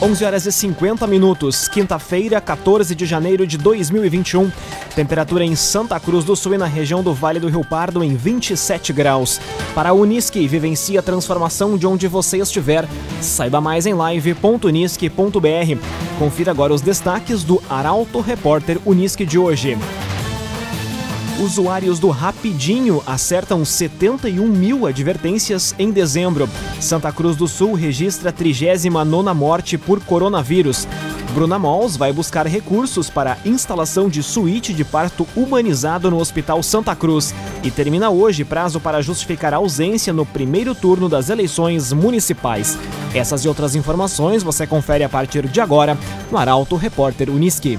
11 horas e 50 minutos, quinta-feira, 14 de janeiro de 2021. Temperatura em Santa Cruz do Sul e na região do Vale do Rio Pardo em 27 graus. Para a Unisque, vivencie a transformação de onde você estiver. Saiba mais em live.unisque.br. Confira agora os destaques do Arauto Repórter Unisque de hoje. Usuários do Rapidinho acertam 71 mil advertências em dezembro. Santa Cruz do Sul registra a 39 morte por coronavírus. Bruna Mols vai buscar recursos para a instalação de suíte de parto humanizado no Hospital Santa Cruz. E termina hoje prazo para justificar ausência no primeiro turno das eleições municipais. Essas e outras informações você confere a partir de agora no Arauto Repórter Uniski.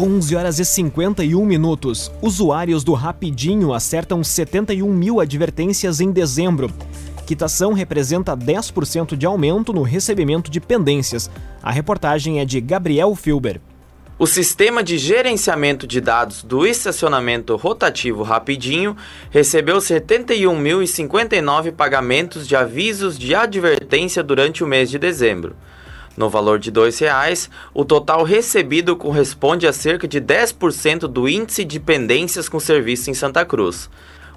11 horas e 51 minutos. Usuários do Rapidinho acertam 71 mil advertências em dezembro. Quitação representa 10% de aumento no recebimento de pendências. A reportagem é de Gabriel Filber. O sistema de gerenciamento de dados do estacionamento rotativo Rapidinho recebeu 71.059 pagamentos de avisos de advertência durante o mês de dezembro. No valor de R$ reais, o total recebido corresponde a cerca de 10% do índice de pendências com serviço em Santa Cruz.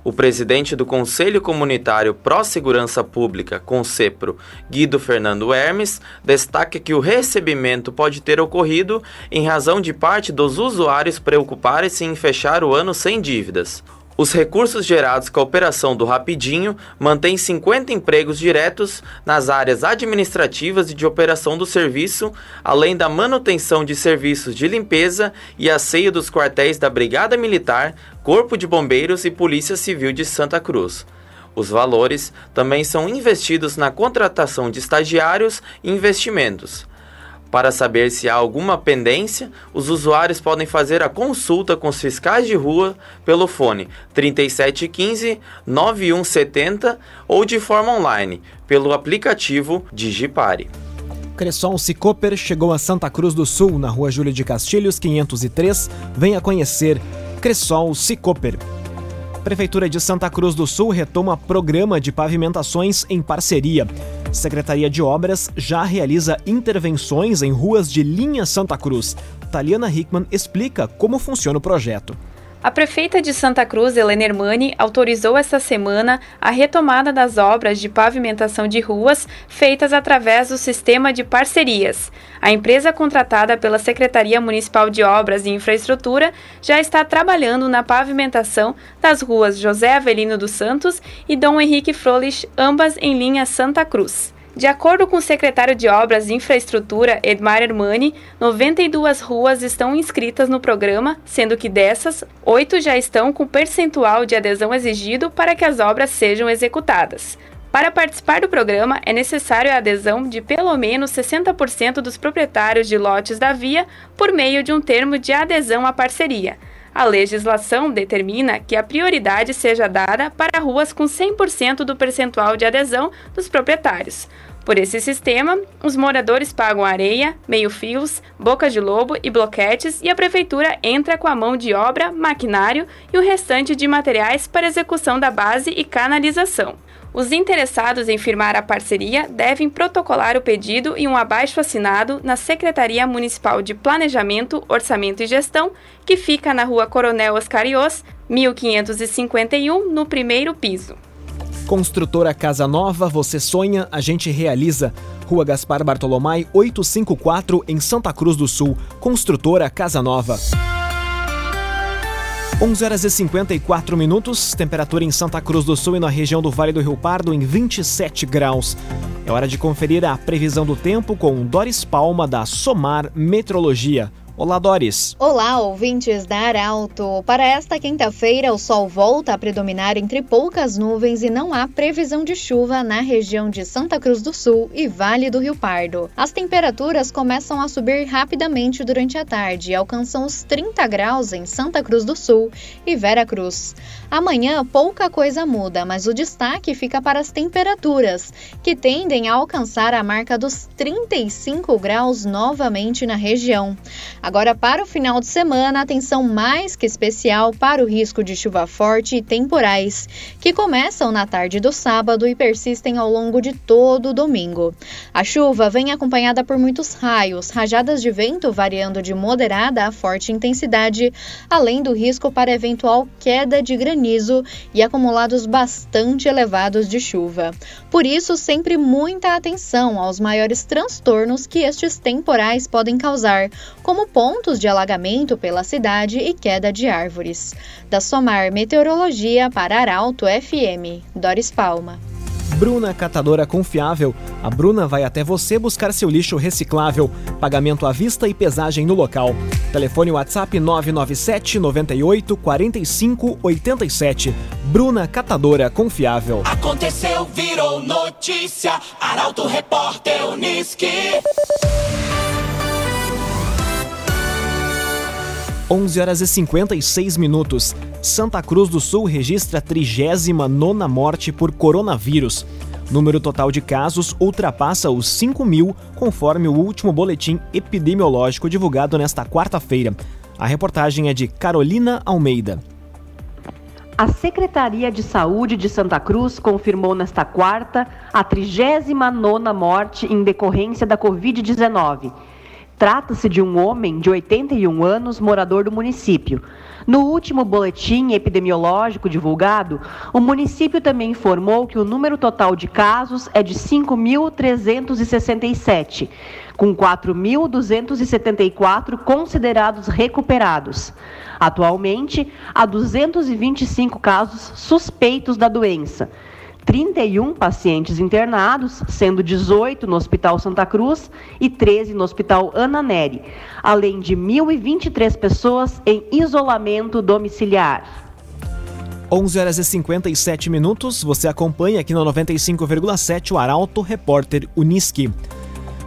O presidente do Conselho Comunitário Pró Segurança Pública, Concepro, Guido Fernando Hermes, destaca que o recebimento pode ter ocorrido em razão de parte dos usuários preocuparem-se em fechar o ano sem dívidas. Os recursos gerados com a operação do Rapidinho mantêm 50 empregos diretos nas áreas administrativas e de operação do serviço, além da manutenção de serviços de limpeza e asseio dos quartéis da Brigada Militar, Corpo de Bombeiros e Polícia Civil de Santa Cruz. Os valores também são investidos na contratação de estagiários e investimentos. Para saber se há alguma pendência, os usuários podem fazer a consulta com os fiscais de rua pelo fone 3715 9170 ou de forma online pelo aplicativo Digipare. Cressol Cicoper chegou a Santa Cruz do Sul, na rua Júlio de Castilhos, 503. Venha conhecer Cressol Cicoper. Prefeitura de Santa Cruz do Sul retoma programa de pavimentações em parceria. Secretaria de Obras já realiza intervenções em ruas de linha Santa Cruz. Taliana Hickman explica como funciona o projeto. A prefeita de Santa Cruz, Helena Hermani, autorizou esta semana a retomada das obras de pavimentação de ruas feitas através do sistema de parcerias. A empresa contratada pela Secretaria Municipal de Obras e Infraestrutura já está trabalhando na pavimentação das ruas José Avelino dos Santos e Dom Henrique Frolich, ambas em linha Santa Cruz. De acordo com o secretário de Obras e Infraestrutura, Edmar Hermani, 92 ruas estão inscritas no programa, sendo que dessas, oito já estão com percentual de adesão exigido para que as obras sejam executadas. Para participar do programa, é necessário a adesão de pelo menos 60% dos proprietários de lotes da via por meio de um termo de adesão à parceria. A legislação determina que a prioridade seja dada para ruas com 100% do percentual de adesão dos proprietários. Por esse sistema, os moradores pagam areia, meio-fios, boca de lobo e bloquetes e a prefeitura entra com a mão de obra, maquinário e o restante de materiais para execução da base e canalização. Os interessados em firmar a parceria devem protocolar o pedido e um abaixo assinado na Secretaria Municipal de Planejamento, Orçamento e Gestão, que fica na Rua Coronel Oscarios, 1551, no primeiro piso. Construtora Casa Nova, você sonha, a gente realiza. Rua Gaspar Bartolomai, 854, em Santa Cruz do Sul. Construtora Casa Nova. 11 horas e 54 minutos, temperatura em Santa Cruz do Sul e na região do Vale do Rio Pardo em 27 graus. É hora de conferir a previsão do tempo com Doris Palma da Somar Metrologia. Olá, Doris. Olá, ouvintes da Arauto. Para esta quinta-feira, o sol volta a predominar entre poucas nuvens e não há previsão de chuva na região de Santa Cruz do Sul e Vale do Rio Pardo. As temperaturas começam a subir rapidamente durante a tarde e alcançam os 30 graus em Santa Cruz do Sul e Vera Cruz. Amanhã, pouca coisa muda, mas o destaque fica para as temperaturas, que tendem a alcançar a marca dos 35 graus novamente na região. Agora, para o final de semana, atenção mais que especial para o risco de chuva forte e temporais, que começam na tarde do sábado e persistem ao longo de todo o domingo. A chuva vem acompanhada por muitos raios, rajadas de vento variando de moderada a forte intensidade, além do risco para eventual queda de granizo e acumulados bastante elevados de chuva. Por isso, sempre muita atenção aos maiores transtornos que estes temporais podem causar, como pontos de alagamento pela cidade e queda de árvores. Da Somar Meteorologia para Arauto FM, Doris Palma. Bruna Catadora Confiável. A Bruna vai até você buscar seu lixo reciclável. Pagamento à vista e pesagem no local. Telefone WhatsApp 997 98 45 87. Bruna Catadora Confiável. Aconteceu, virou notícia. Arauto Repórter Uniski. 11 horas e 56 minutos. Santa Cruz do Sul registra a 39 morte por coronavírus. Número total de casos ultrapassa os 5 mil, conforme o último boletim epidemiológico divulgado nesta quarta-feira. A reportagem é de Carolina Almeida. A Secretaria de Saúde de Santa Cruz confirmou nesta quarta a 39 morte em decorrência da Covid-19 Trata-se de um homem de 81 anos, morador do município. No último boletim epidemiológico divulgado, o município também informou que o número total de casos é de 5.367, com 4.274 considerados recuperados. Atualmente, há 225 casos suspeitos da doença. 31 pacientes internados, sendo 18 no Hospital Santa Cruz e 13 no Hospital Ana Neri, além de 1.023 pessoas em isolamento domiciliar. 11 horas e 57 minutos, você acompanha aqui no 95,7 o Arauto Repórter Uniski.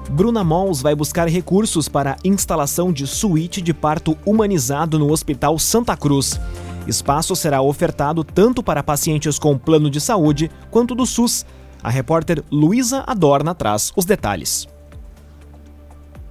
Bruna Mols vai buscar recursos para a instalação de suíte de parto humanizado no Hospital Santa Cruz. Espaço será ofertado tanto para pacientes com plano de saúde quanto do SUS. A repórter Luísa Adorna traz os detalhes.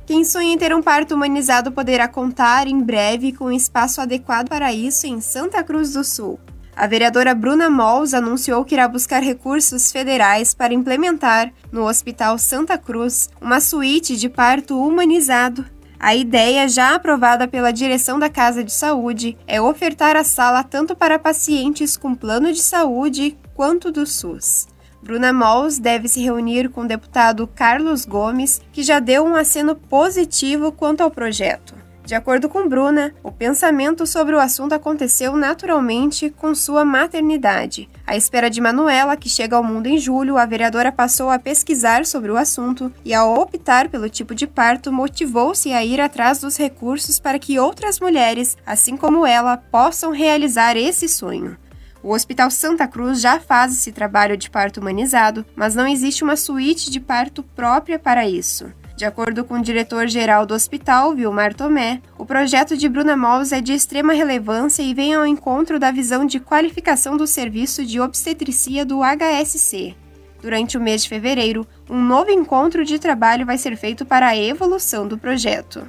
Quem sonha em ter um parto humanizado poderá contar em breve com um espaço adequado para isso em Santa Cruz do Sul. A vereadora Bruna Mols anunciou que irá buscar recursos federais para implementar, no Hospital Santa Cruz, uma suíte de parto humanizado a ideia, já aprovada pela direção da Casa de Saúde, é ofertar a sala tanto para pacientes com plano de saúde quanto do SUS. Bruna Mols deve se reunir com o deputado Carlos Gomes, que já deu um aceno positivo quanto ao projeto. De acordo com Bruna, o pensamento sobre o assunto aconteceu naturalmente com sua maternidade. À espera de Manuela, que chega ao mundo em julho, a vereadora passou a pesquisar sobre o assunto e, ao optar pelo tipo de parto, motivou-se a ir atrás dos recursos para que outras mulheres, assim como ela, possam realizar esse sonho. O Hospital Santa Cruz já faz esse trabalho de parto humanizado, mas não existe uma suíte de parto própria para isso. De acordo com o diretor-geral do hospital, Vilmar Tomé, o projeto de Bruna Mols é de extrema relevância e vem ao encontro da visão de qualificação do serviço de obstetricia do HSC. Durante o mês de fevereiro, um novo encontro de trabalho vai ser feito para a evolução do projeto.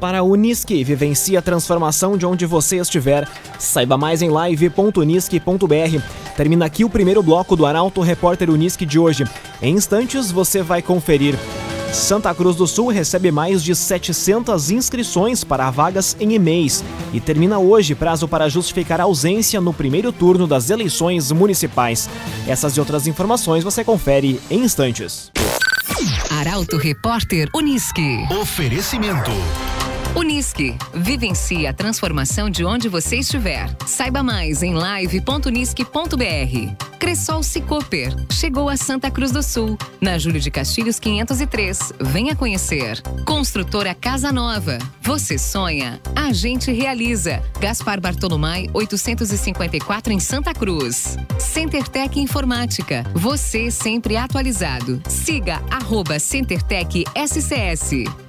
Para a Unisque, vivencie a transformação de onde você estiver. Saiba mais em live.unisque.br. Termina aqui o primeiro bloco do Arauto Repórter Unisque de hoje. Em instantes você vai conferir. Santa Cruz do Sul recebe mais de 700 inscrições para vagas em e-mails e termina hoje prazo para justificar a ausência no primeiro turno das eleições municipais. Essas e outras informações você confere em instantes. Arauto Repórter Uniski. Oferecimento. Unisque, vivencie a transformação de onde você estiver. Saiba mais em live.unisque.br. Cressol Cicoper, chegou a Santa Cruz do Sul, na Júlio de Castilhos 503. Venha conhecer. Construtora Casa Nova, você sonha, a gente realiza. Gaspar Bartolomai 854 em Santa Cruz. CenterTech Informática, você sempre atualizado. Siga arroba CenterTech SCS.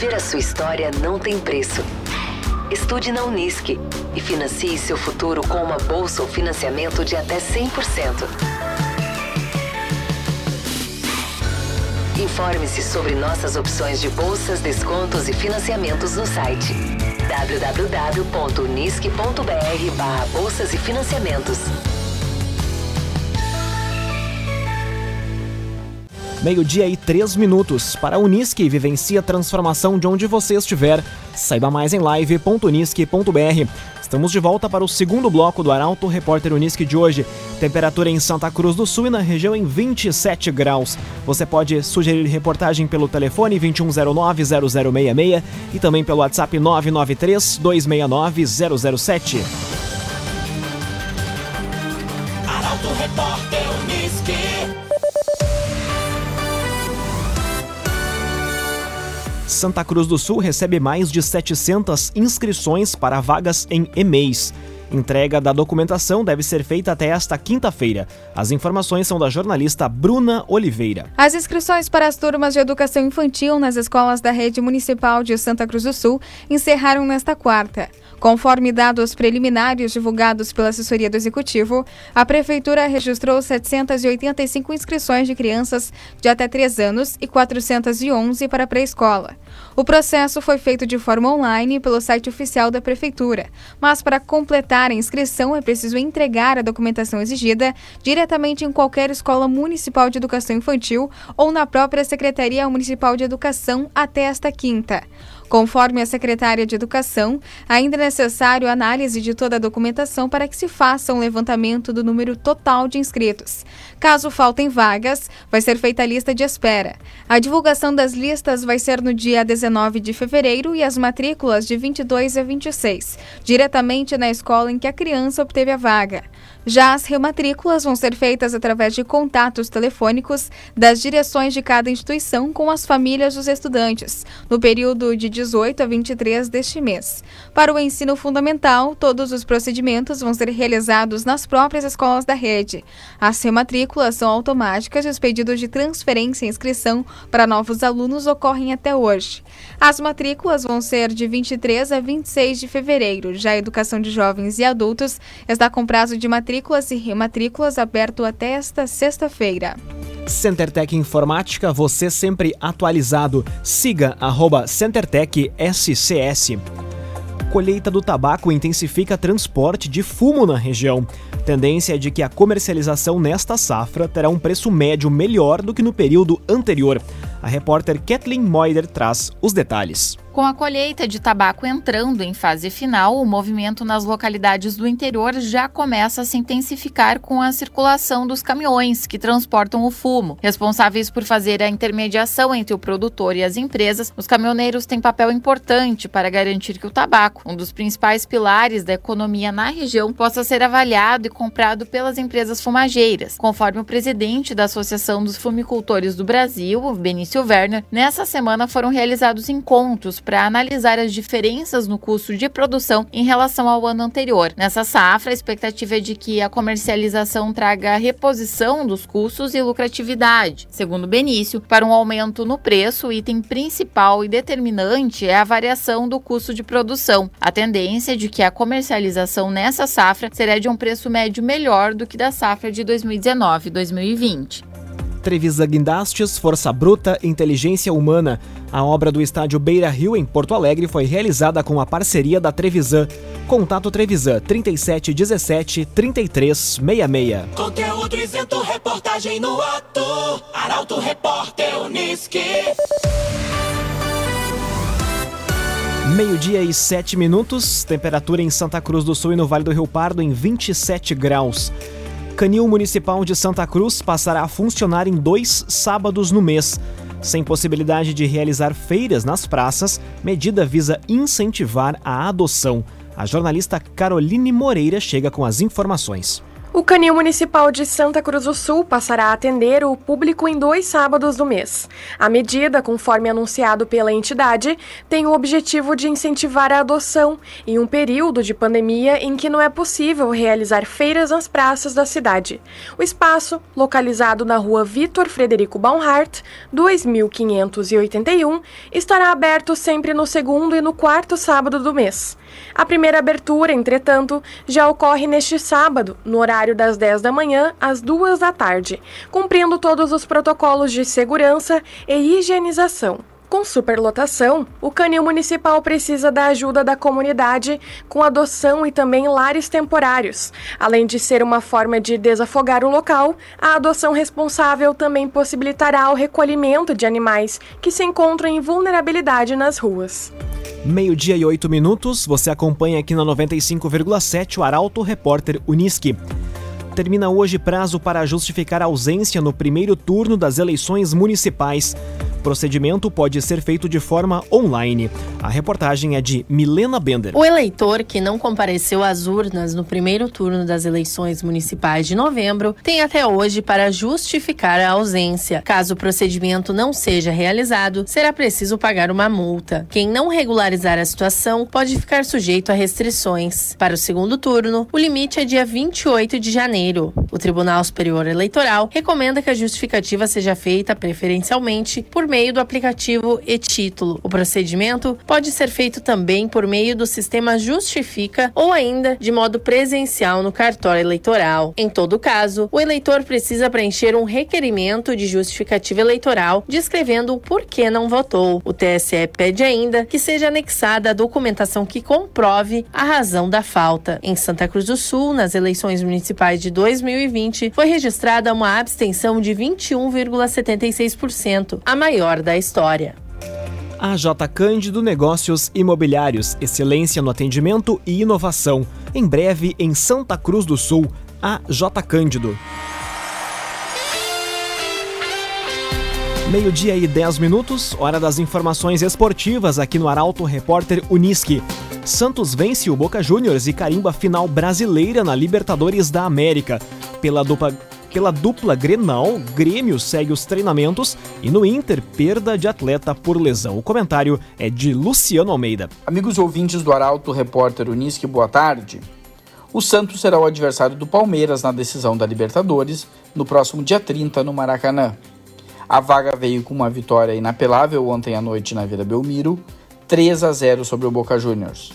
Viver a sua história não tem preço. Estude na Unisque e financie seu futuro com uma bolsa ou financiamento de até 100%. Informe-se sobre nossas opções de bolsas, descontos e financiamentos no site www.unisque.br bolsas e financiamentos. Meio-dia e três minutos. Para a Unisque, vivencie a transformação de onde você estiver. Saiba mais em live.unisque.br. Estamos de volta para o segundo bloco do Arauto Repórter Unisque de hoje. Temperatura em Santa Cruz do Sul e na região em 27 graus. Você pode sugerir reportagem pelo telefone 2109-0066 e também pelo WhatsApp 993-269-007. Arauto Repórter Unisque. Santa Cruz do Sul recebe mais de 700 inscrições para vagas em EMEIs. Entrega da documentação deve ser feita até esta quinta-feira. As informações são da jornalista Bruna Oliveira. As inscrições para as turmas de educação infantil nas escolas da rede municipal de Santa Cruz do Sul encerraram nesta quarta. Conforme dados preliminares divulgados pela assessoria do Executivo, a Prefeitura registrou 785 inscrições de crianças de até 3 anos e 411 para pré-escola. O processo foi feito de forma online pelo site oficial da Prefeitura, mas para completar a inscrição é preciso entregar a documentação exigida diretamente em qualquer escola municipal de educação infantil ou na própria Secretaria Municipal de Educação até esta quinta. Conforme a secretária de Educação, ainda é necessário análise de toda a documentação para que se faça um levantamento do número total de inscritos. Caso faltem vagas, vai ser feita a lista de espera. A divulgação das listas vai ser no dia 19 de fevereiro e as matrículas de 22 a 26, diretamente na escola em que a criança obteve a vaga. Já as rematrículas vão ser feitas através de contatos telefônicos das direções de cada instituição com as famílias dos estudantes, no período de 18 a 23 deste mês. Para o ensino fundamental, todos os procedimentos vão ser realizados nas próprias escolas da rede. As rematrículas são automáticas e os pedidos de transferência e inscrição para novos alunos ocorrem até hoje. As matrículas vão ser de 23 a 26 de fevereiro. Já a educação de jovens e adultos está com prazo de matrícula matrículas e rematrículas aberto até esta sexta-feira. CenterTech Informática, você sempre atualizado. Siga arroba CenterTech SCS. Colheita do tabaco intensifica transporte de fumo na região. Tendência é de que a comercialização nesta safra terá um preço médio melhor do que no período anterior. A repórter Kathleen Moider traz os detalhes. Com a colheita de tabaco entrando em fase final, o movimento nas localidades do interior já começa a se intensificar com a circulação dos caminhões que transportam o fumo. Responsáveis por fazer a intermediação entre o produtor e as empresas, os caminhoneiros têm papel importante para garantir que o tabaco, um dos principais pilares da economia na região, possa ser avaliado e comprado pelas empresas fumageiras. Conforme o presidente da Associação dos Fumicultores do Brasil, Benício Werner, nessa semana foram realizados encontros para analisar as diferenças no custo de produção em relação ao ano anterior. Nessa safra, a expectativa é de que a comercialização traga reposição dos custos e lucratividade. Segundo Benício, para um aumento no preço, o item principal e determinante é a variação do custo de produção. A tendência é de que a comercialização nessa safra será de um preço médio melhor do que da safra de 2019 2020. Trevisa Guindastes, Força Bruta, Inteligência Humana. A obra do estádio Beira Rio, em Porto Alegre, foi realizada com a parceria da Trevisan. Contato Trevisan 3717 3366. Conteúdo isento, reportagem no ato. Arauto Repórter Uniski. Meio-dia e sete minutos, temperatura em Santa Cruz do Sul e no Vale do Rio Pardo em 27 graus. Canil Municipal de Santa Cruz passará a funcionar em dois sábados no mês. Sem possibilidade de realizar feiras nas praças, medida visa incentivar a adoção. A jornalista Caroline Moreira chega com as informações. O Canil Municipal de Santa Cruz do Sul passará a atender o público em dois sábados do mês. A medida, conforme anunciado pela entidade, tem o objetivo de incentivar a adoção em um período de pandemia em que não é possível realizar feiras nas praças da cidade. O espaço, localizado na rua Vitor Frederico Baumhart, 2581, estará aberto sempre no segundo e no quarto sábado do mês. A primeira abertura, entretanto, já ocorre neste sábado, no horário das 10 da manhã às 2 da tarde, cumprindo todos os protocolos de segurança e higienização. Com superlotação, o canil municipal precisa da ajuda da comunidade com adoção e também lares temporários. Além de ser uma forma de desafogar o local, a adoção responsável também possibilitará o recolhimento de animais que se encontram em vulnerabilidade nas ruas. Meio-dia e oito minutos, você acompanha aqui na 95,7 o Arauto Repórter Uniski. Termina hoje prazo para justificar ausência no primeiro turno das eleições municipais. Procedimento pode ser feito de forma online. A reportagem é de Milena Bender. O eleitor que não compareceu às urnas no primeiro turno das eleições municipais de novembro tem até hoje para justificar a ausência. Caso o procedimento não seja realizado, será preciso pagar uma multa. Quem não regularizar a situação pode ficar sujeito a restrições. Para o segundo turno, o limite é dia 28 de janeiro. O Tribunal Superior Eleitoral recomenda que a justificativa seja feita preferencialmente por meio do aplicativo e-título. O procedimento pode ser feito também por meio do sistema Justifica ou ainda de modo presencial no cartório eleitoral. Em todo caso, o eleitor precisa preencher um requerimento de justificativa eleitoral descrevendo o porquê não votou. O TSE pede ainda que seja anexada a documentação que comprove a razão da falta. Em Santa Cruz do Sul, nas eleições municipais de 2020, foi registrada uma abstenção de 21,76%, a maior maior da história. A J Cândido Negócios Imobiliários, excelência no atendimento e inovação. Em breve em Santa Cruz do Sul, a J Cândido. Meio-dia e 10 minutos, hora das informações esportivas aqui no Arauto Repórter Uniski. Santos vence o Boca Juniors e carimba final brasileira na Libertadores da América. Pela dupla pela dupla Grenal, Grêmio segue os treinamentos e no Inter, perda de atleta por lesão. O comentário é de Luciano Almeida. Amigos ouvintes do Arauto, repórter Unisque, boa tarde. O Santos será o adversário do Palmeiras na decisão da Libertadores no próximo dia 30 no Maracanã. A vaga veio com uma vitória inapelável ontem à noite na Vila Belmiro, 3 a 0 sobre o Boca Juniors.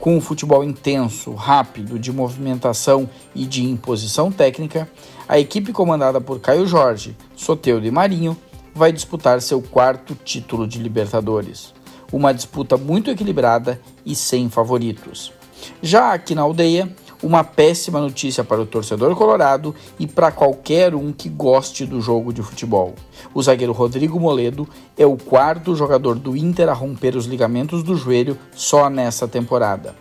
Com um futebol intenso, rápido, de movimentação e de imposição técnica, a equipe comandada por Caio Jorge, Soteudo e Marinho vai disputar seu quarto título de Libertadores. Uma disputa muito equilibrada e sem favoritos. Já aqui na aldeia, uma péssima notícia para o torcedor colorado e para qualquer um que goste do jogo de futebol. O zagueiro Rodrigo Moledo é o quarto jogador do Inter a romper os ligamentos do joelho só nessa temporada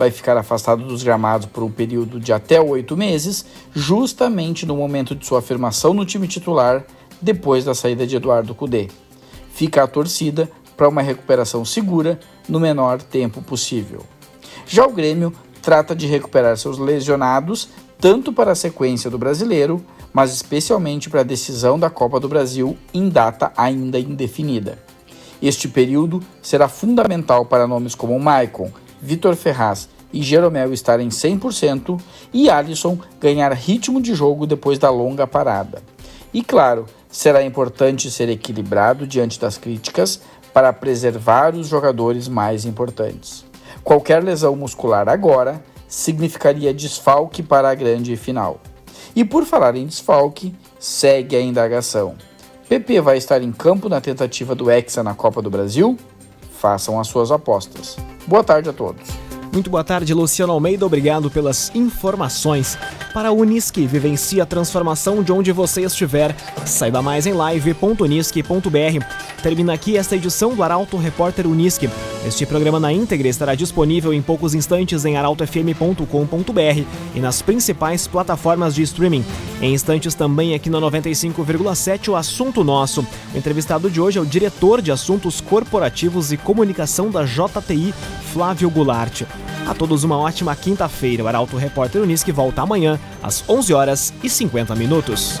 vai ficar afastado dos gramados por um período de até oito meses, justamente no momento de sua afirmação no time titular, depois da saída de Eduardo Cudê. Fica a torcida para uma recuperação segura no menor tempo possível. Já o Grêmio trata de recuperar seus lesionados tanto para a sequência do brasileiro, mas especialmente para a decisão da Copa do Brasil em data ainda indefinida. Este período será fundamental para nomes como Maicon, Vitor Ferraz e Jeromel estarem 100% e Alisson ganhar ritmo de jogo depois da longa parada. E claro, será importante ser equilibrado diante das críticas para preservar os jogadores mais importantes. Qualquer lesão muscular agora significaria desfalque para a grande final. E por falar em desfalque, segue a indagação. PP vai estar em campo na tentativa do Hexa na Copa do Brasil? Façam as suas apostas. Boa tarde a todos. Muito boa tarde, Luciano Almeida. Obrigado pelas informações. Para a Unisque, vivencie a transformação de onde você estiver. Saiba mais em live.unisque.br. Termina aqui esta edição do Arauto Repórter Unisque. Este programa na íntegra estará disponível em poucos instantes em arautofm.com.br e nas principais plataformas de streaming. Em instantes também aqui no 95,7 o assunto nosso. O entrevistado de hoje é o diretor de assuntos corporativos e comunicação da JTI, Flávio Goulart. A todos uma ótima quinta-feira. O Arauto Repórter Unisque volta amanhã às 11 horas e 50 minutos.